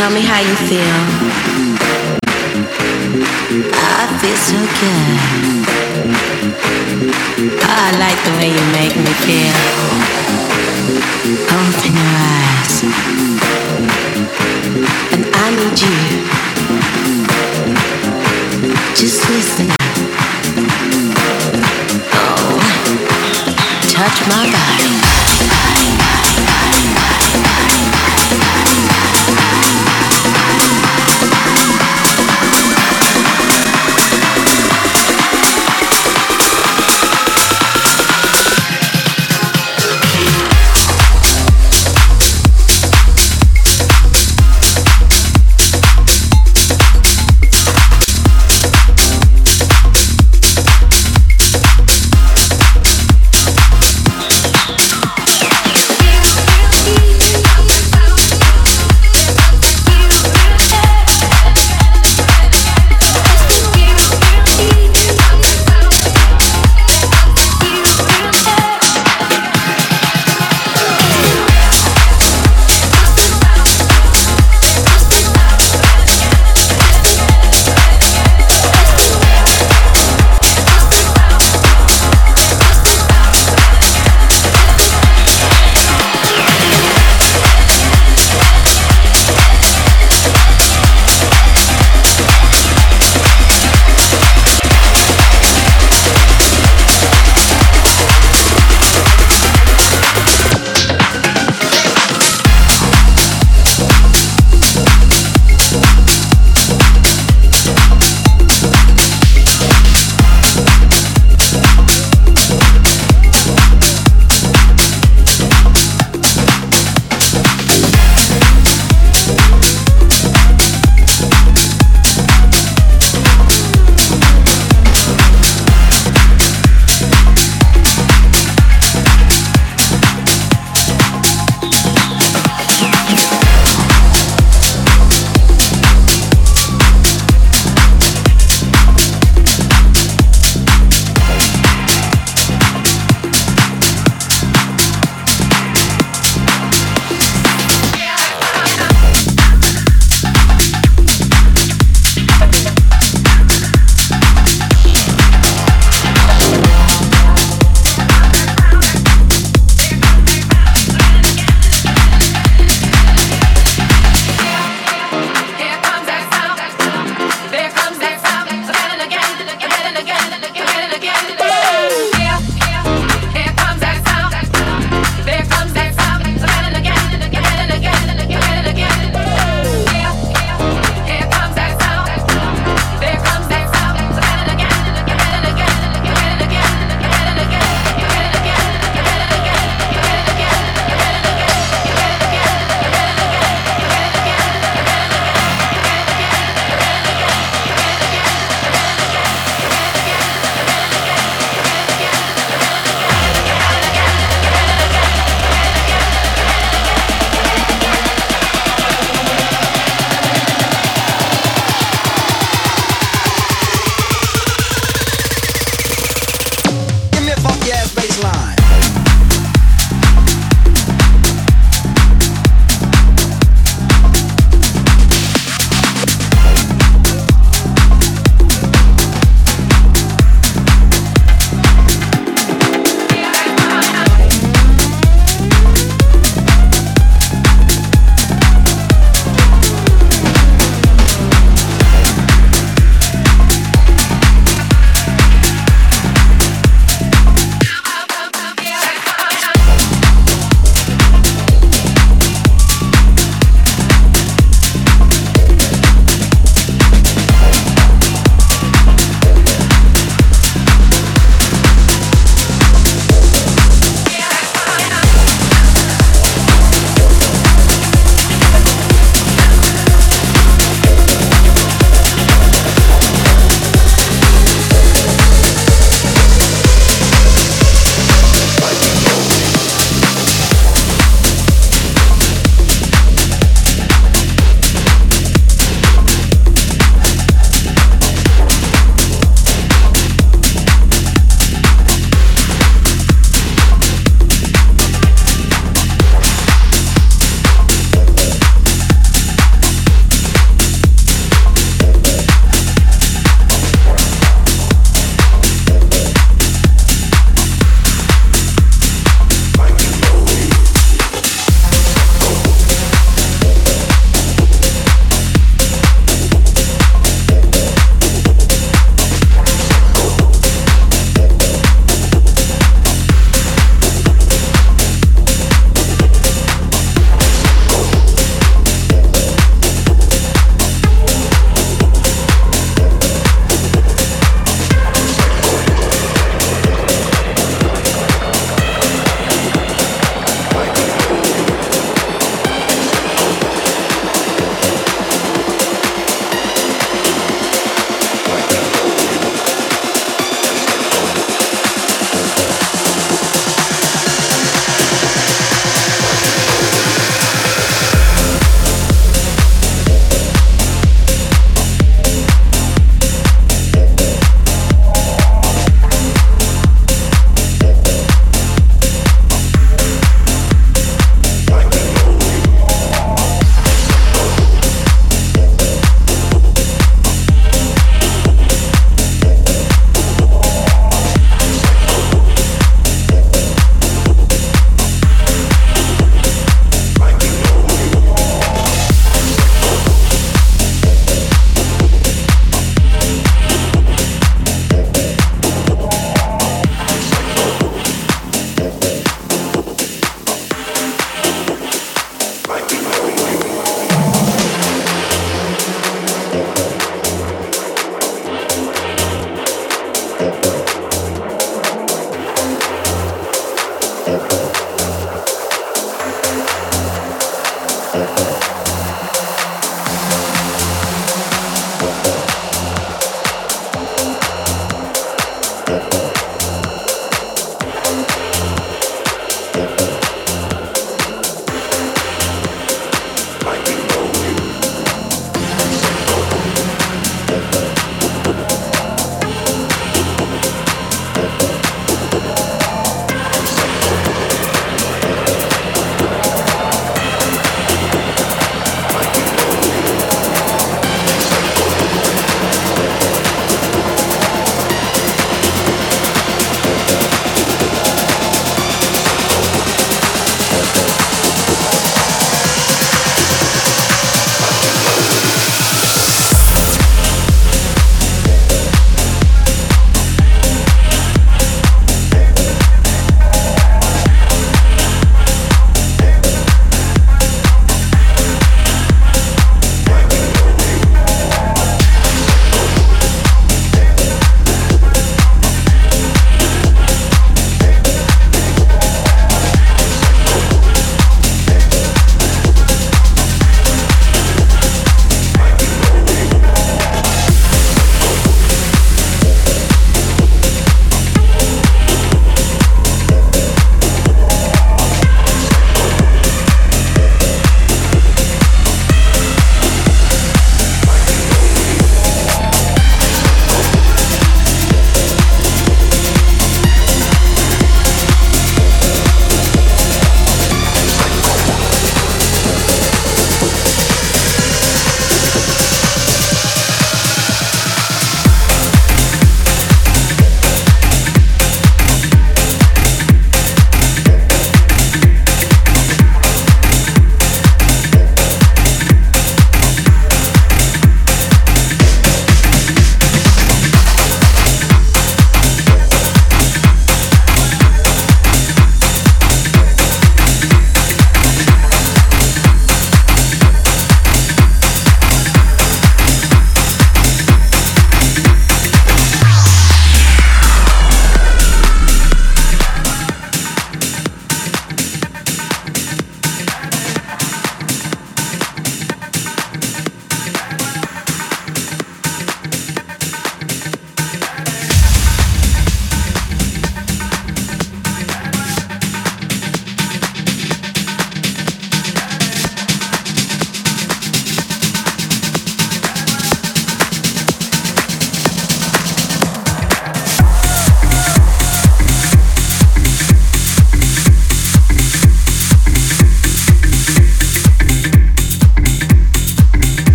tell me how you feel. I feel so good. I like the way you make me feel. Open your eyes. And I need you. Just listen. Oh, touch my body.